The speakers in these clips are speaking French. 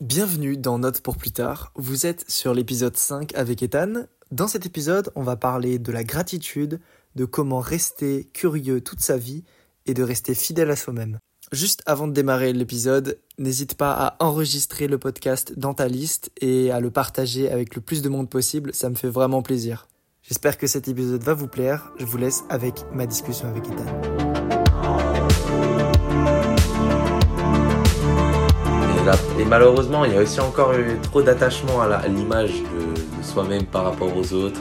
Bienvenue dans Note pour plus tard. Vous êtes sur l'épisode 5 avec Ethan. Dans cet épisode, on va parler de la gratitude, de comment rester curieux toute sa vie et de rester fidèle à soi-même. Juste avant de démarrer l'épisode, n'hésite pas à enregistrer le podcast dans ta liste et à le partager avec le plus de monde possible, ça me fait vraiment plaisir. J'espère que cet épisode va vous plaire, je vous laisse avec ma discussion avec Ethan. Et, malheureusement, il y a aussi encore eu trop d'attachement à l'image de, de soi-même par rapport aux autres.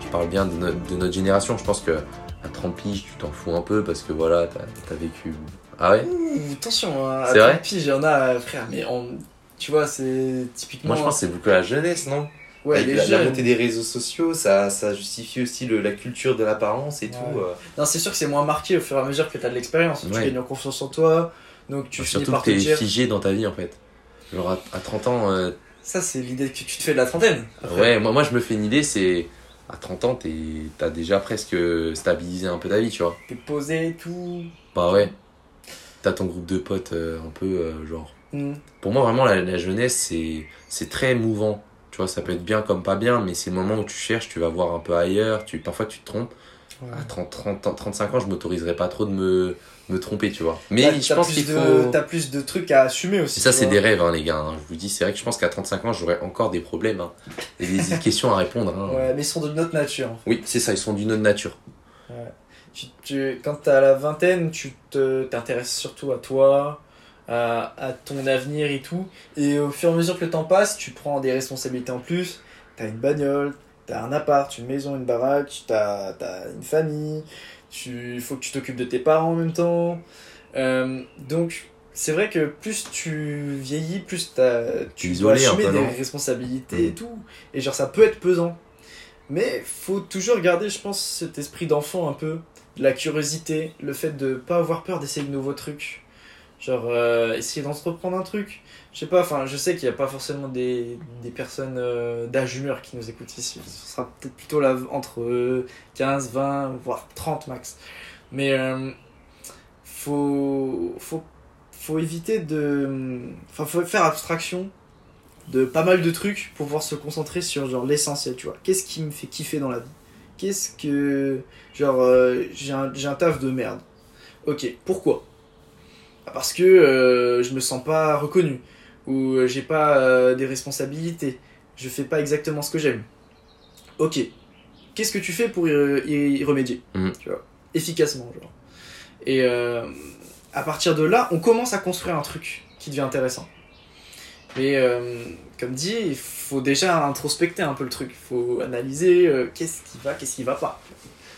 Je parle bien de, no- de notre génération. Je pense que à 30 piges, tu t'en fous un peu parce que voilà, t'as as vécu. Ah ouais? Ouh, attention, hein, à vrai? 30 piges, il y en a, frère, mais on- tu vois, c'est typiquement. Moi, je pense que c'est beaucoup la jeunesse, non? Ouais, Avec les la, jeunes. montée des réseaux sociaux, ça, ça justifie aussi le- la culture de l'apparence et Ouais. tout. euh. Non, c'est sûr que c'est moins marqué au fur et à mesure que tu as de l'expérience. Tu Ouais. gagnes en confiance en toi, donc tu finis Surtout par que te t'es dire. figé dans ta vie en fait. Genre à, à 30 ans, euh, Ça, c'est l'idée que tu te fais de la trentaine. après. ouais, moi, moi je me fais une idée, c'est à 30 ans, t'as déjà presque stabilisé un peu ta vie, tu vois. T'es posé et tout. Bah ouais. T'as ton groupe de potes euh, un peu euh, genre. Hmm. Pour moi, vraiment, la, la jeunesse, c'est très mouvant. Tu vois, ça peut être bien comme pas bien, mais c'est le moment où tu cherches, tu vas voir un peu ailleurs, tu, parfois tu te trompes. Ouais. À 30, 30, ans- 35 ans, je m'autoriserais pas trop de me, me tromper, tu vois. Mais je pense qu'il faut. T'as plus de trucs à assumer aussi. Et ça, c'est des rêves, hein, les gars. hein. Je vous dis, c'est vrai que je pense qu'à 35 ans, j'aurais encore des problèmes. Hein. Et des questions à répondre. Ouais, mais ils sont de notre nature. Oui, c'est ça, ils sont d'une autre nature. Tu, tu- quand t'as la vingtaine, tu te- t'intéresses surtout à toi, à, à ton avenir et tout. Et au fur et à mesure que le temps passe, tu prends des responsabilités en plus. T'as une bagnole, t'as un appart, une maison, une baraque, t'as as une famille. Il faut que tu t'occupes de tes parents en même temps. Euh, donc, c'est vrai que plus tu vieillis, plus t'as- tu dois assumer des responsabilités et Mm. tout. Et genre, ça peut être pesant. Mais faut toujours garder, je pense, cet esprit d'enfant un peu, de la curiosité, le fait de pas avoir peur d'essayer de nouveaux trucs. Genre, euh, essayer d'entreprendre un truc. Je sais pas, enfin, je sais qu'il n'y a pas forcément des, des personnes euh, d'âge humeur qui nous écoutent ici. Ce sera peut-être plutôt là, entre euh, 15, 20, voire 30 max. Mais euh, faut, faut, faut éviter de. Enfin, faut faire abstraction de pas mal de trucs pour pouvoir se concentrer sur genre l'essentiel, tu vois. Qu'est-ce qui me fait kiffer dans la vie? Qu'est-ce que. Genre, euh, j'ai un, un taf de merde. Ok, pourquoi? Parce que euh, je me sens pas reconnu, ou euh, j'ai pas euh, des responsabilités, je fais pas exactement ce que j'aime. Ok, qu'est-ce que tu fais pour y, remédier? Mhm. Tu vois, efficacement, genre. Et euh, à partir de là, on commence à construire un truc qui devient intéressant. Mais euh, comme dit, il faut déjà introspecter un peu le truc. Il faut analyser euh, qu'est-ce qui va, qu'est-ce qui va pas.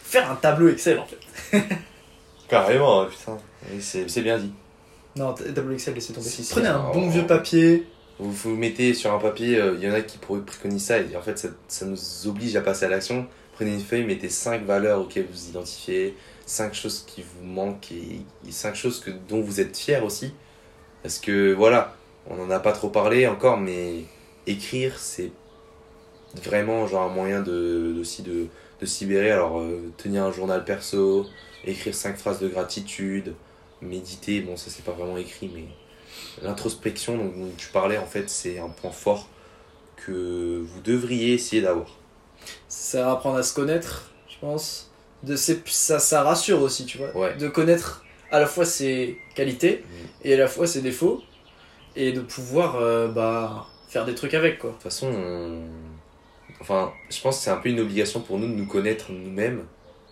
Faire un tableau Excel en fait. Carrément, putain. C'est bien dit. Non, tableau Excel, laissez tomber. Si, si, Prenez un bon vieux papier. Vous vous mettez sur un papier, euh, il y en a qui préconiser ça, et en fait ça, ça nous oblige à passer à l'action. Prenez une feuille, mettez 5 valeurs auxquelles vous identifiez, 5 choses qui vous manquent et, 5 choses que, dont vous êtes fiers aussi. Parce que voilà, on n'en a pas trop parlé encore, mais écrire c'est vraiment genre un moyen de, aussi de, de se libérer. Alors euh, tenir un journal perso, écrire 5 phrases de gratitude, méditer, bon ça c'est pas vraiment écrit, mais l'introspection dont, tu parlais, en fait, c'est un point fort que vous devriez essayer d'avoir. Ça apprendre à se connaître, je pense. De ses- ça, ça rassure aussi, tu vois. Ouais. De connaître à la fois ses qualités et à la fois ses défauts. Et de pouvoir euh, bah, faire des trucs avec, quoi. De toute façon, on- enfin, je pense que c'est un peu une obligation pour nous de nous connaître nous-mêmes,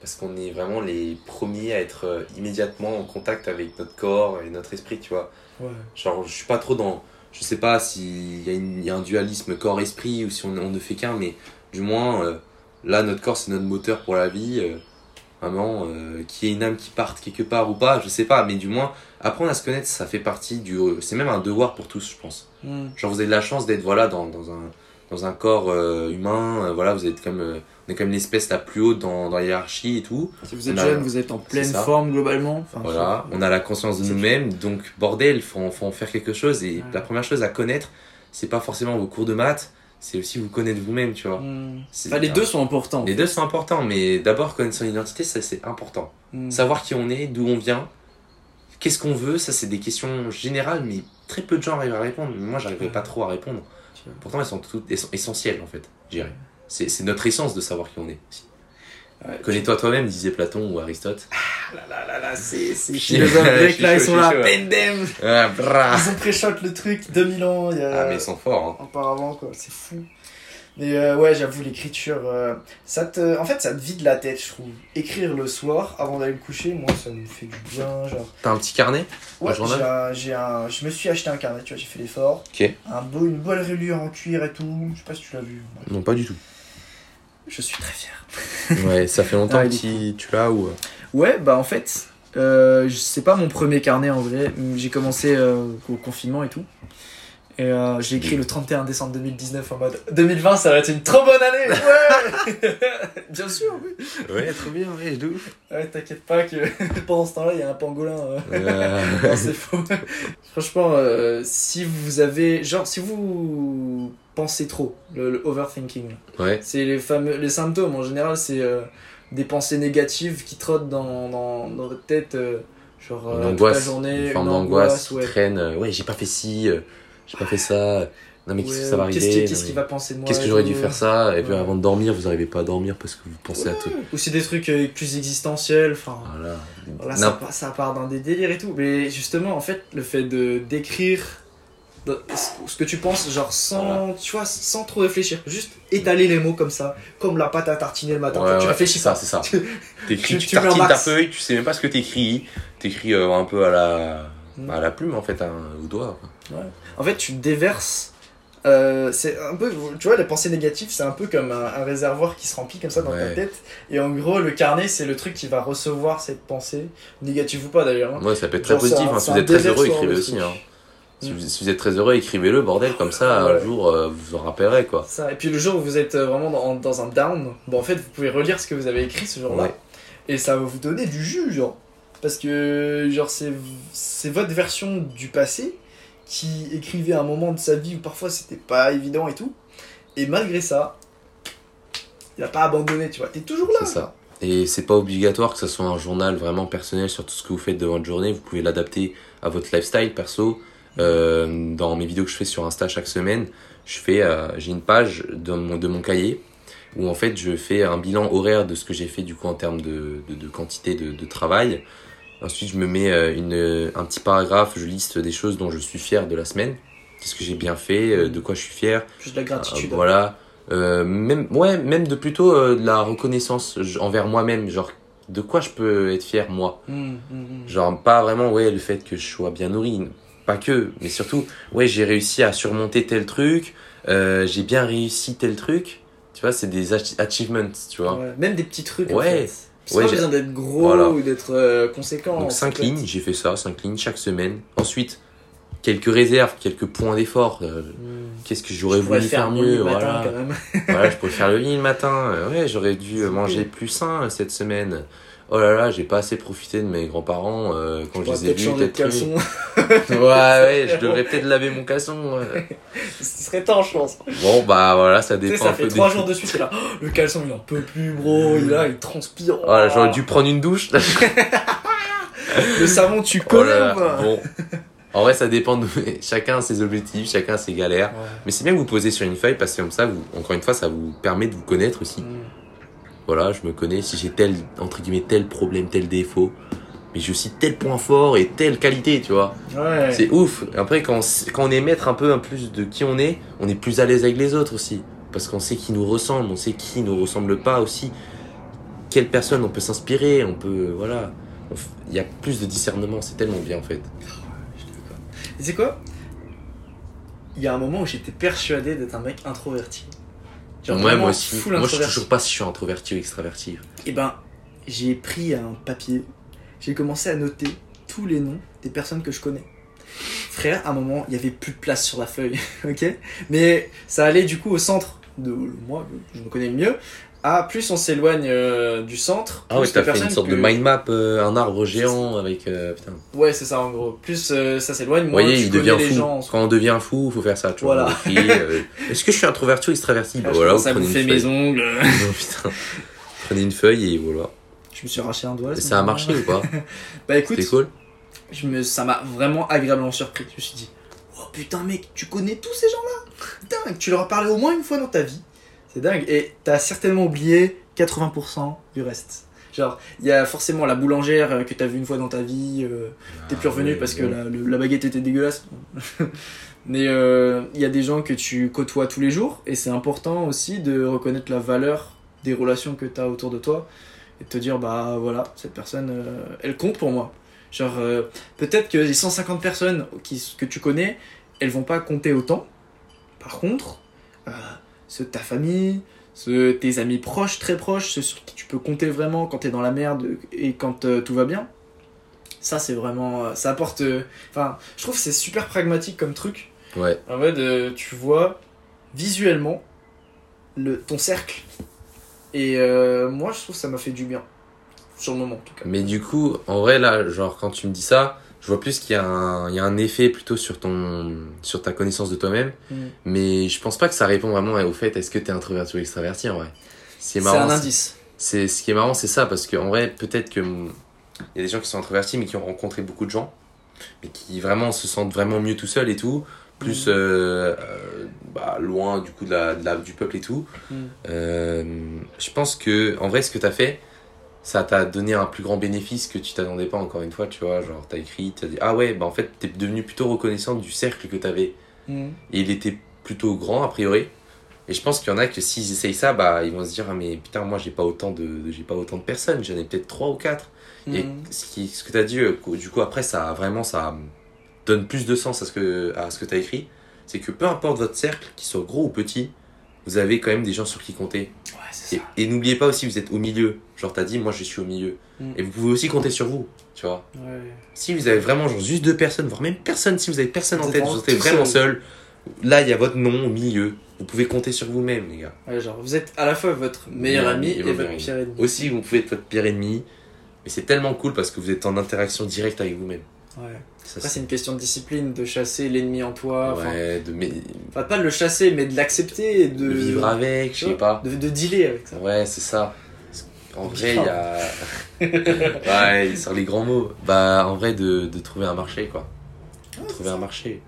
parce qu'on est vraiment les premiers à être euh, immédiatement en contact avec notre corps et notre esprit, tu vois. Ouais. Genre, je suis pas trop dans. Je sais pas s'il y, y a un dualisme corps-esprit ou si on, on ne fait qu'un, mais du moins, euh, là, notre corps, c'est notre moteur pour la vie. euh, vraiment, euh, qu'il y ait une âme qui parte quelque part ou pas, je sais pas, mais du moins, apprendre à se connaître, ça fait partie du. C'est même un devoir pour tous, je pense. Hmm. Genre, vous avez de la chance d'être voilà, dans, dans, un, dans un corps euh, humain, euh, voilà, vous êtes comme. euh, on est comme l'espèce la plus haute dans, dans la hiérarchie et tout. Si vous êtes a- jeune, vous êtes en pleine forme globalement. Enfin, Voilà, on a la conscience de nous-mêmes, donc bordel, faut, faut en faire quelque chose. Et Ouais. la première chose à connaître, c'est pas forcément vos cours de maths, c'est aussi vous connaître vous-même, tu vois. Hmm. Enfin, les deux sont importants. Les deux sont importants, mais d'abord connaître son identité, ça c'est important. Hmm. Savoir qui on est, d'où on vient, Qu'est-ce qu'on veut Ça, c'est des questions générales, mais très peu de gens arrivent à répondre. Moi, j'arriverai pas trop à répondre. Pourtant, elles sont toutes essentielles, en fait, je dirais. C'est notre essence de savoir qui on est. Ouais, Connais-toi toi-même, disait Platon ou Aristote. Ah là là là là, c'est philosophes grecs là, ils sont là, pendem Ah. Ils ont pré-shot le truc 2000 ans, il y a... Ah, mais ils sont forts. Hein. auparavant quoi, c'est fou. Mais euh, ouais, j'avoue l'écriture, euh, ça te, en fait, ça te vide la tête, je trouve. Écrire le soir avant d'aller me coucher, moi, ça me fait du bien, genre. T'as un petit carnet Ouais, j'ai un, j'ai un, je me suis acheté un carnet, tu vois, j'ai fait l'effort. Ok. Un beau, une bonne reliure en cuir et tout. Je sais pas si tu l'as vu. Non, pas du tout. Je suis très fier. Ouais, ça fait longtemps Ah, que tu tu l'as ou. euh, Ouais, bah en fait, euh, c'est pas mon premier carnet en vrai. J'ai commencé euh, au confinement et tout. Et euh, j'ai écrit le 31 décembre 2019 en mode 2020, ça va être une trop bonne année! Ouais! Bien sûr, oui! Ouais, trop bien, ouais, de ouf. Ouais, t'inquiète pas que pendant ce temps-là, il y a un pangolin. euh. Non, c'est faux. Franchement, euh, si vous avez. Genre, si vous pensez trop, le, le overthinking, ouais. c'est les fameux. Les symptômes en général, c'est euh, des pensées négatives qui trottent dans, dans, dans votre tête, genre Une angoisse, toute la journée, une forme une d'angoisse angoisse, qui ouais. traîne. Ouais, j'ai pas fait ci, j'ai pas fait ça. Non, mais qu'est-ce que Ouais, ça va Qu'est-ce arriver? qui- qu'est-ce qu'il va penser de moi Qu'est-ce que j'aurais dû faire ça? Et puis Ouais. avant de dormir, vous arrivez pas à dormir parce que vous pensez à tout. Ouais. Ou c'est des trucs euh, plus existentiels, enfin. Voilà. Voilà, ça, part- ça part dans des délires et tout. Mais justement, en fait, le fait de d'écrire ce- que tu penses, genre sans, tu vois, sans trop réfléchir, juste étaler les mots comme ça, comme la pâte à tartiner le matin. Ouais, tu ouais, réfléchis c'est ça, c'est ça. Tu- T'écris, tu- tu, tartines ta feuille, tu sais même pas ce que t'écris. T'écris euh, un peu à la, Mm. à la plume en fait, hein, au doigt. quoi. En fait, tu déverses. euh, c'est un peu, tu vois, les pensées négatives, c'est un peu comme un, un réservoir qui se remplit comme ça dans ta tête. Et en gros, le carnet, c'est le truc qui va recevoir cette pensée, négative ou pas d'ailleurs. hein. Ouais, ça peut être très Genre, positif. un- hein. Si vous êtes très heureux, écrivez aussi. Hein. Si, Mm. vous, si vous êtes très heureux, écrivez-le, bordel, comme ça, Ouais. un jour, euh, vous vous en rappellerez quoi. Ça. Et puis le jour où vous êtes euh, vraiment dans, dans un down, bon, en fait, vous pouvez relire ce que vous avez écrit ce jour-là. Ouais. Et ça va vous donner du jus, genre. Parce que, genre, c'est votre version du passé qui écrivait un moment de sa vie où parfois c'était pas évident et tout. Et malgré ça, il a pas abandonné, tu vois. T'es toujours là. C'est ça. Et c'est pas obligatoire que ce soit un journal vraiment personnel sur tout ce que vous faites de votre journée. Vous pouvez l'adapter à votre lifestyle perso. Euh, dans mes vidéos que je fais sur Insta chaque semaine, je fais, euh, j'ai une page de mon, de mon cahier où en fait je fais un bilan horaire de ce que j'ai fait du coup en termes de, de, de quantité de, de travail. Ensuite, je me mets euh, une, un petit paragraphe, je liste des choses dont je suis fier de la semaine. Qu'est-ce que j'ai bien fait, euh, de quoi je suis fier. Juste de la gratitude. Euh, voilà. Euh, même, ouais, même de plutôt euh, de la reconnaissance envers moi-même. Genre, de quoi je peux être fier, moi? Hum, hum, hum. Genre, pas vraiment, ouais, le fait que je sois bien nourri. Pas que, mais surtout, ouais, j'ai réussi à surmonter tel truc. euh, j'ai bien réussi tel truc. Tu vois, c'est des ach- achievements, tu vois. Ouais, Même des petits trucs. en Ouais. fait. C'est Ouais, pas besoin d'être gros Voilà. ou d'être euh, conséquent. Donc en 5 fait. lignes, j'ai fait ça, 5 lignes chaque semaine. Ensuite, quelques réserves, quelques points d'effort. euh, Hum. Qu'est-ce que j'aurais voulu faire faire mieux matin, voilà. quand même. voilà, je pourrais faire le lit le matin. Euh, Ouais, j'aurais dû manger cool. plus sain cette semaine. Oh là là, j'ai pas assez profité de mes grands-parents euh, quand je les ai vus. peut-être caleçon. Ouais, ouais, je devrais peut-être laver mon caleçon. ouais. Ce serait temps, je pense. Bon, bah voilà, ça Tu sais, dépend ça un peu fait trois jours de suite, là. Oh, le caleçon, il en peut plus, bro. Il est là, il transpire. Oh j'aurais dû prendre une douche. Le savon, tu Oh connais ou pas Bon. En vrai, ça dépend de... Chacun a ses objectifs, chacun a ses galères. Ouais. Mais c'est bien que vous posez sur une feuille parce que comme ça, vous, encore une fois, ça vous permet de vous connaître aussi. Mm. Voilà, je me connais, si j'ai tel, entre guillemets, tel problème, tel défaut, mais j'ai aussi tel point fort et telle qualité, tu vois. Ouais. C'est ouf. Après, quand on, quand on est maître un peu un plus de qui on est, on est plus à l'aise avec les autres aussi. Parce qu'on sait qui nous ressemble, on sait qui nous ressemble pas aussi. Quelle personne on peut s'inspirer, on peut, voilà. Il y a plus de discernement, c'est tellement bien en fait. C'est quoi? Il y a un moment où j'étais persuadé d'être un mec introverti. Genre moi aussi. Moi, je sais toujours pas si je suis introverti ou extraverti. Et ben, j'ai pris un papier, j'ai commencé à noter tous les noms des personnes que je connais. Frère, à un moment, il y avait plus de place sur la feuille, ok? Mais ça allait du coup au centre de moi, je me connais le mieux. Ah, plus on s'éloigne euh, du centre. Ah ouais, t'as fait une sorte de mind map, euh, un arbre géant avec. euh, putain. Ouais, c'est ça en gros. Plus ça s'éloigne, moins voyez, tu il connais devient les fou. gens. Quand on devient fou, faut faire ça. Tu vois, Voilà. Est-ce que je suis introverti ou extraverti Bah Ah, voilà, commence vous feuille. mes ongles. Non, putain. Prenez une feuille et voilà. Je me suis arraché un doigt. Ça a marché ou pas Bah écoute, C'était cool je me, ça m'a vraiment agréablement surpris. Je me suis dit, oh putain, mec, tu connais tous ces gens-là? Dingue, tu leur as parlé au moins une fois dans ta vie. C'est dingue. Et t'as certainement oublié 80% du reste. Genre, il y a forcément la boulangère euh, que t'as vue une fois dans ta vie, euh, t'es plus Ah, revenu parce que la, le- la baguette était dégueulasse. Mais euh, il y a des gens que tu côtoies tous les jours et c'est important aussi de reconnaître la valeur des relations que t'as autour de toi et de te dire, bah voilà, cette personne, euh, elle compte pour moi. Genre, peut-être que les 150 personnes qui, que tu connais, elles vont pas compter autant. Par contre, ceux de ta famille, ceux, tes amis proches, très proches, ceux sur qui tu peux compter vraiment quand t'es dans la merde et quand euh, tout va bien, ça c'est vraiment. euh, ça apporte. euh, Enfin, je trouve que c'est super pragmatique comme truc. Ouais. En fait, euh, tu vois visuellement le, ton cercle. Et moi, je trouve que ça m'a fait du bien. Sur le moment, en tout cas. Mais du coup, en vrai, là, genre, quand tu me dis ça, je vois plus qu'il y, a un- il y a un effet plutôt sur, ton, sur ta connaissance de toi-même. Mm. Mais je pense pas que ça répond vraiment au fait est-ce que t'es introverti ou extraverti en vrai. C'est un indice. C'est ce qui est marrant, c'est ça, parce qu'en vrai, peut-être que hum, il y a des gens qui sont introvertis, mais qui ont rencontré beaucoup de gens, mais qui vraiment se sentent vraiment mieux tout seuls et tout, plus Mhm. euh, euh, bah, loin du coup de la, de la- du peuple et tout. Mhm. Euh, je pense que en vrai, ce que t'as fait, ça t'a donné un plus grand bénéfice que tu t'attendais pas. Encore une fois, tu vois, genre t'as écrit, t'as dit ah ouais, bah en fait t'es devenu plutôt reconnaissant du cercle que t'avais Mm. et il était plutôt grand a priori. Et je pense qu'il y en a que s'ils essayent ça, bah ils vont se dire ah mais putain moi j'ai pas autant de j'ai pas autant de personnes, j'en ai peut-être trois ou quatre. Et Mm. ce, qui, ce que tu as dit, euh, du coup, après, ça vraiment, ça donne plus de sens à ce que, à ce que tu as écrit. C'est que peu importe votre cercle, qu'il soit gros ou petit, vous avez quand même des gens sur qui compter. Ouais, c'est Et, et n'oubliez pas aussi, vous êtes au milieu. Genre, tu as dit, moi, je suis au milieu. Mm. Et vous pouvez aussi compter sur vous, tu vois. Ouais. Si vous avez vraiment genre, juste deux personnes, voire même personne, si vous avez personne en Vous tête, vous êtes vraiment seul. seul, là, il y a votre nom au milieu. Vous pouvez compter sur vous-même, les gars. Ouais, genre, vous êtes à la fois votre meilleur ami et, votre pire ennemi. Aussi, vous pouvez être votre pire ennemi. Mais c'est tellement cool parce que vous êtes en interaction directe avec vous-même. Ouais. Ça, Après, c'est une question de discipline, de chasser l'ennemi en toi. Ouais, de, mais- enfin, pas de le chasser, mais de l'accepter et de, de vivre avec, je sais pas. De, de dealer avec ça. Ouais, c'est ça. En vrai, il y a. ouais, sur les grands mots. Bah, en vrai, de, de trouver un marché, quoi. Ouais, trouver un marché.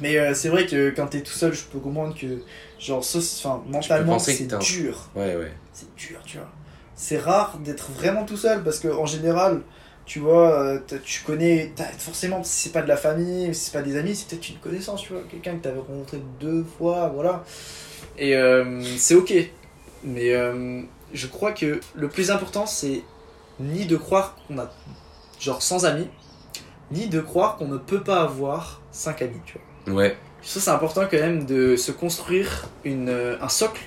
Mais euh, c'est vrai que quand t'es tout seul, je peux comprendre que, genre, enfin, mentalement, c'est dur. Ouais, ouais. C'est dur, tu vois. C'est rare d'être vraiment tout seul parce que en général, tu vois, euh, tu connais, forcément, si c'est pas de la famille, si c'est pas des amis, c'est peut-être une connaissance, tu vois, quelqu'un que t'avais rencontré deux fois, voilà. Et euh, c'est ok. Mais euh, je crois que le plus important, c'est ni de croire qu'on a, genre, sans amis, ni de croire qu'on ne peut pas avoir cinq amis, tu vois. Ouais, Ça, c'est important quand même de se construire une, euh, un socle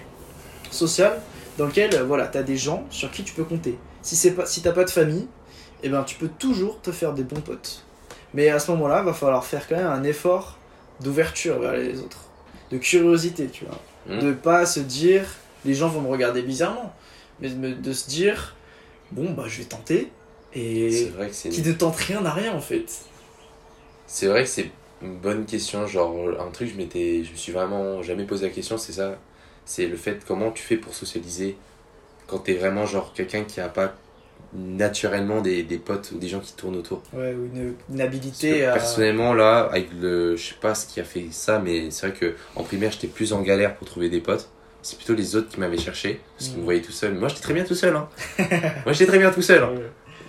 social dans lequel euh, voilà, tu as des gens sur qui tu peux compter. Si c'est pas si t'as pas de famille, eh ben, tu peux toujours te faire des bons potes. Mais à ce moment-là, va falloir faire quand même un effort d'ouverture vers les autres, de curiosité, tu vois. Mhm. De pas se dire, les gens vont me regarder bizarrement, mais de, se dire, bon, bah je vais tenter, et vrai que c'est. qui ne tente rien n'a rien en fait. C'est vrai que c'est une bonne question. Genre, un truc, je m'étais. Je me suis vraiment jamais posé la question, c'est ça. C'est le fait comment tu fais pour socialiser quand t'es vraiment, genre, quelqu'un qui a pas naturellement des, des potes ou des gens qui tournent autour. Ouais, ou une, une habilité à. Personnellement, là, avec le. Je sais pas ce qui a fait ça, mais c'est vrai que en primaire, j'étais plus en galère pour trouver des potes. C'est plutôt les autres qui m'avaient cherché, parce qu'ils me voyaient tout seul. Moi, j'étais très bien tout seul. Hein. Moi, j'étais très bien tout seul. hein.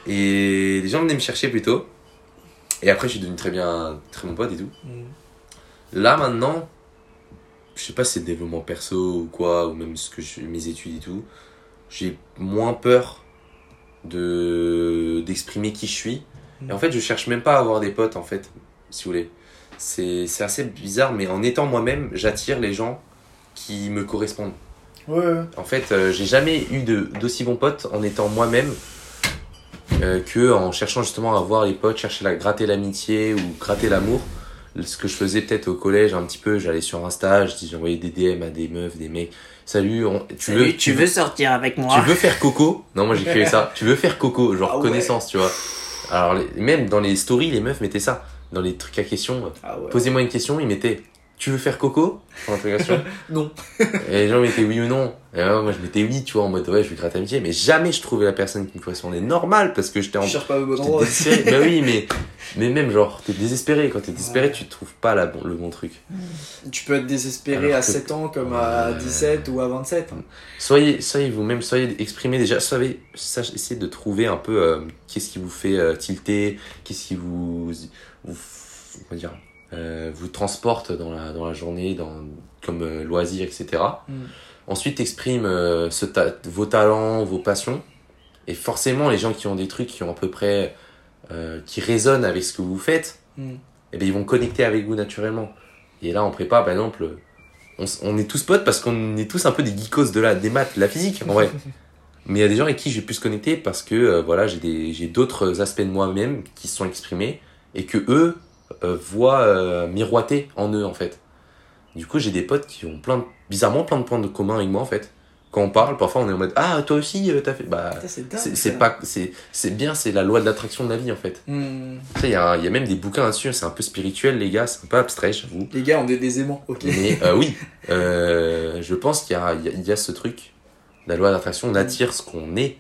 Et les gens venaient me chercher plutôt. Et après, je suis devenu très bien, très bon pote et tout. Mm. Là, maintenant, je sais pas si c'est développement perso ou quoi, ou même ce que je, mes études et tout, j'ai moins peur de d'exprimer qui je suis. Et en fait, je cherche même pas à avoir des potes, en fait, si vous voulez. C'est assez bizarre, mais en étant moi-même, j'attire les gens qui me correspondent. Ouais, ouais. En fait, euh, j'ai jamais eu de- d'aussi bons potes en étant moi-même euh, que en cherchant justement à avoir les potes, chercher à gratter l'amitié ou gratter l'amour. Ce que je faisais peut-être au collège un petit peu, j'allais sur Insta, j'envoyais des DM à des meufs, des mecs. Salut, on- tu veux, tu veux, sortir avec tu veux faire coco? Non, moi j'écrivais ça. Tu veux faire coco, genre Ah ouais. connaissance, tu vois. Alors les- même dans les stories, les meufs mettaient ça. Dans les trucs à questions, Ah ouais. posez-moi une question, ils mettaient. Tu veux faire coco. Non. Et les gens mettaient oui ou non. Et moi, je mettais oui, tu vois, en mode ouais, je vais gratter amitié. Mais jamais je trouvais la personne qui me correspondait normal parce que j'étais en. Je cherche pas au bon endroit. bah oui, mais, mais même genre, t'es désespéré. Quand t'es désespéré, Ouais. tu trouves pas la bon, le bon truc. Tu peux être désespéré Alors à que- 7 ans comme à Ouais. 17 ou à 27. hein. Soyez, soyez vous-même, soyez exprimez déjà, soyez, essayez de trouver un peu euh, qu'est-ce qui vous fait euh, tilter, qu'est-ce qui vous, vous, comment dire, vous transporte dans la, dans la journée, dans, comme euh, loisir, etc. Mm. Ensuite, exprime euh, ce ta- vos talents, vos passions. Et forcément, les gens qui ont des trucs qui ont à peu près, euh, qui résonnent avec ce que vous faites, Mm. eh bien, ils vont connecter avec vous naturellement. Et là, en prépa, par exemple, on, on est tous potes parce qu'on est tous un peu des geekos de la, des maths, de la physique, en vrai. Mais il y a des gens avec qui j'ai pu se connecter parce que euh, voilà, j'ai d'autres aspects de moi-même qui se sont exprimés et que eux euh, voient euh, miroiter en eux en fait. Du coup, j'ai des potes qui ont plein de, bizarrement plein de points de commun avec moi en fait. Quand on parle, parfois on est en mode ah toi aussi euh, t'as fait bah C'est pas c'est c'est bien c'est la loi de l'attraction de la vie en fait. Hmm. Tu sais, il y, y a même des bouquins là-dessus, c'est un peu spirituel, les gars, c'est un peu abstrait, j'avoue. Les gars, on est des aimants, ok. Mais euh, oui, euh, je pense qu'il y a, y, a, y a ce truc, la loi d'attraction, on attire ce qu'on est.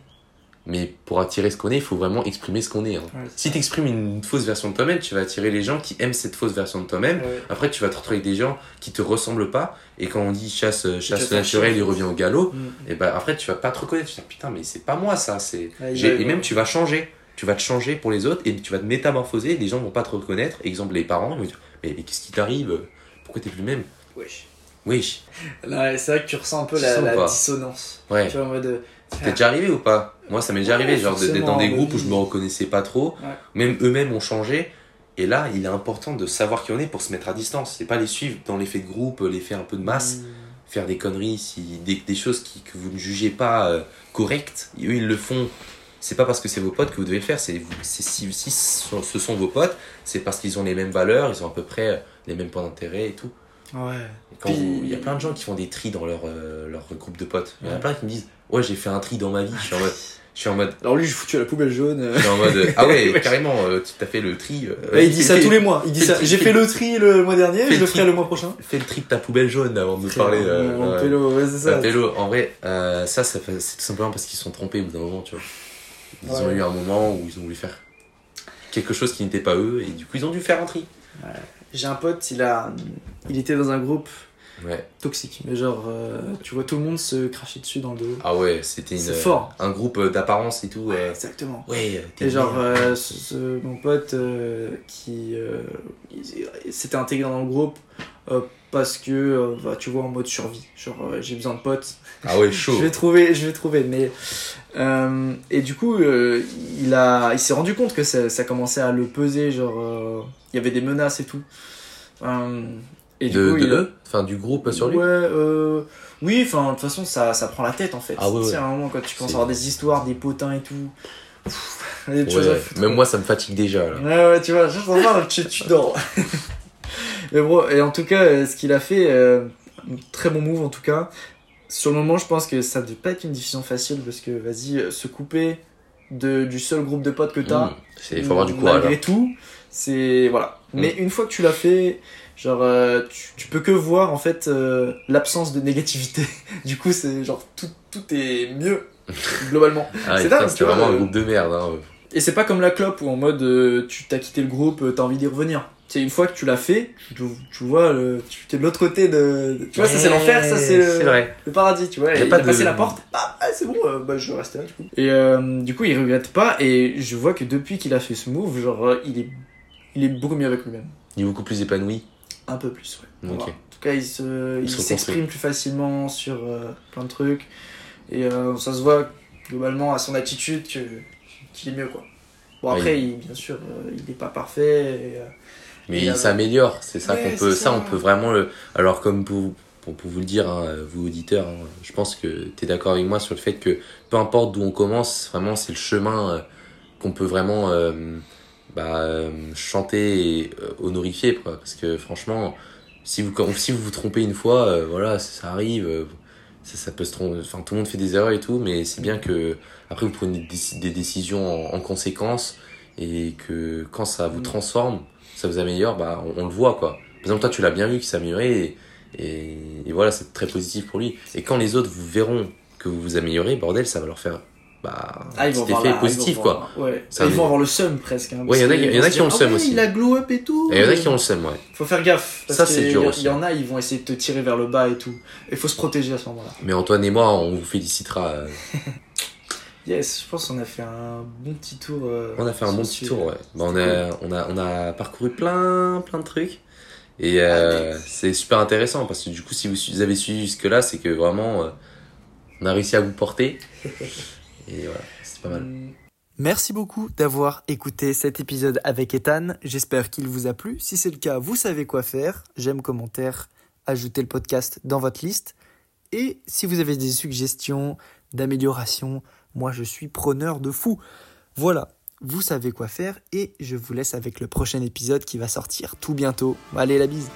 Mais pour attirer ce qu'on est, il faut vraiment exprimer ce qu'on est. hein. Ouais, Si tu exprimes une fausse version de toi-même, tu vas attirer les gens qui aiment cette fausse version de toi-même. Ouais. Après, tu vas te retrouver avec des gens qui te ressemblent pas. Et quand on dit chasse, euh, chasse naturelle, il revient au galop. Hmm. Et ben après, tu vas pas te reconnaître. Tu vas dire, putain, mais c'est pas moi ça. C'est Ouais, et même tu vas changer. Tu vas te changer pour les autres et tu vas te métamorphoser. Les gens vont pas te reconnaître. Exemple, les parents ils vont dire Mais qu'est-ce qui t'arrive? Pourquoi t'es plus le même? Wesh. Oui. Là, c'est vrai que tu ressens un peu Tu la, dissonance. Ouais. Tu vois, en mode. euh, T'es déjà arrivé ou pas? Moi, ça m'est déjà Ouais, arrivé, genre d'être dans des groupes où je me reconnaissais pas trop. Ouais. Même eux-mêmes ont changé. Et là, il est important de savoir qui on est pour se mettre à distance. C'est pas les suivre dans l'effet de groupe, l'effet un peu de masse, hmm. faire des conneries, si, des, des choses qui, que vous ne jugez pas euh, correctes. Et eux, ils le font. C'est pas parce que c'est vos potes que vous devez le faire. C'est si, si ce sont vos potes, c'est parce qu'ils ont les mêmes valeurs, ils ont à peu près euh, les mêmes points d'intérêt et tout. Ouais. Et il y a plein de gens qui font des tris dans leur, euh, leur groupe de potes. Il y en a plein qui me disent Ouais, j'ai fait un tri dans ma vie. Je suis en mode. Je suis en mode, Alors lui, je foutu à la poubelle jaune. je suis en mode ah ouais, carrément, euh, t'as fait le tri. euh, Ouais, il dit ça tous les mois. Il dit ça. J'ai fait le- tri le mois dernier, je le ferai le mois prochain. Fais le tri de ta poubelle jaune avant de me parler. euh, En ouais. pélo, ouais, c'est ça. pélo, en vrai, euh, ça, c'est tout simplement parce qu'ils se sont trompés au bout d'un moment, tu vois. Ils ont eu un moment où ils ont voulu faire quelque chose qui n'était pas eux, et du coup, ils ont dû faire un tri. J'ai un pote, il a, il était dans un groupe Ouais. toxique, mais genre, euh, tu vois tout le monde se cracher dessus dans le dos. Ah ouais, c'était une, fort. un groupe euh, d'apparence et tout. Ouais, euh, exactement. Ouais, Et genre, bien. euh, ce, ce- mon pote euh, qui euh, s'était intégré dans le groupe euh, parce que, euh, bah, tu vois, en mode survie. Genre, euh, j'ai besoin de potes. Ah ouais, chaud. Je vais trouver, je vais trouver. Mais euh, et du coup, euh, il a, il s'est rendu compte que ça, ça commençait à le peser. Genre, euh, il y avait des menaces et tout. Et du De, coup, de il a- eux Enfin, du groupe sur lui Ouais, euh, oui, enfin, de toute façon, ça, ça prend la tête en fait. Ah ouais, ouais. à un moment, quand tu commences à avoir des histoires, des potins et tout. pff, des choses à Ouais, foutre, même moi, ça me fatigue déjà, là. Ouais, ouais, tu vois, juste en parle, tu, tu dors. Mais bon, et en tout cas, euh, ce qu'il a fait, euh, très bon move en tout cas. Sur le moment, je pense que ça devait pas être une décision facile parce que, vas-y, euh, se couper de, du seul groupe de potes que t'as. Mmh. C'est- Il faut avoir du courage. Malgré hein. tout, c'est. Voilà. Mais une fois que tu l'as fait, genre, euh, tu, tu peux que voir en fait euh, l'absence de négativité. du coup, c'est genre, tout, tout est mieux, globalement. Ah, C'est dingue, vois, vraiment un euh, groupe de merde. Hein. Et c'est pas comme la clope où en mode euh, tu t'as quitté le groupe, t'as envie d'y revenir. C'est une fois que tu l'as fait, tu, tu vois, le, tu es de l'autre côté de. Tu vois, ça c'est l'enfer, ça c'est C'est le, paradis, tu vois. A Et pas il a de- passé la porte, ah, ah, c'est bon, bah, je vais rester là du coup. Et euh, du coup, il regrette pas, et je vois que depuis qu'il a fait ce move, genre, il est, il est beaucoup mieux avec lui-même. Il est beaucoup plus épanoui. Un peu plus, ouais. Ok. Voilà. En tout cas, il se- Il il se s'exprime plus facilement sur euh, plein de trucs. Et euh, ça se voit globalement à son attitude qu'il est mieux, quoi. Bon, Oui. après, il- bien sûr, euh, il n'est pas parfait. et, Mais il s'améliore, c'est ça ouais, qu'on peut, c'est ça. ça. on peut vraiment le. Alors comme pour, pour, pour vous le dire, hein, vous auditeurs, hein, je pense que tu es d'accord avec moi sur le fait que peu importe d'où on commence, vraiment c'est le chemin qu'on peut vraiment bah, euh, chanter et euh, honorifier, quoi. Parce que franchement, si vous quand- si vous vous trompez une fois, euh, voilà, ça, ça arrive. euh, ça, ça peut se tromper. Enfin, tout le monde fait des erreurs et tout, mais c'est bien que après vous prenez des, des décisions en, en conséquence et que quand ça vous Mm. transforme, ça vous améliore, bah on, on le voit quoi. exemple, toi, tu l'as bien vu qu'il s'est amélioré et, et, et voilà, c'est très positif pour lui. Et quand les autres vous verront que vous vous améliorez, bordel, ça va leur faire bah, Ah, ils vont effet la- positif, ils vont quoi. avoir- Ouais. Ça ils vont avoir le seum presque. Hein, Ouais, il y en a- y en a qui ont le seum ah aussi. Il a glow up et tout. Et il y en a qui ont le seum, ouais. Faut faire gaffe. Parce Ça, c'est dur aussi. Il y en a, ils vont essayer de te tirer vers le bas et tout. Et faut se protéger à ce moment-là. Mais Antoine et moi, on vous félicitera. euh, Yes, je pense qu'on a fait un bon petit tour. euh, On a fait un bon petit tour, ouais. Bah, on, a, on, a, on a parcouru plein, plein de trucs. Et Ah, euh, c'est super intéressant parce que du coup, si vous avez suivi jusque-là, c'est que vraiment, euh, on a réussi à vous porter. Et voilà, c'est pas mal. Merci beaucoup d'avoir écouté cet épisode avec Ethan. J'espère qu'il vous a plu. Si c'est le cas, vous savez quoi faire. J'aime, commentaire, ajoutez le podcast dans votre liste. Et si vous avez des suggestions d'amélioration, moi je suis preneur de fou. Voilà, vous savez quoi faire et je vous laisse avec le prochain épisode qui va sortir tout bientôt. Allez, la bise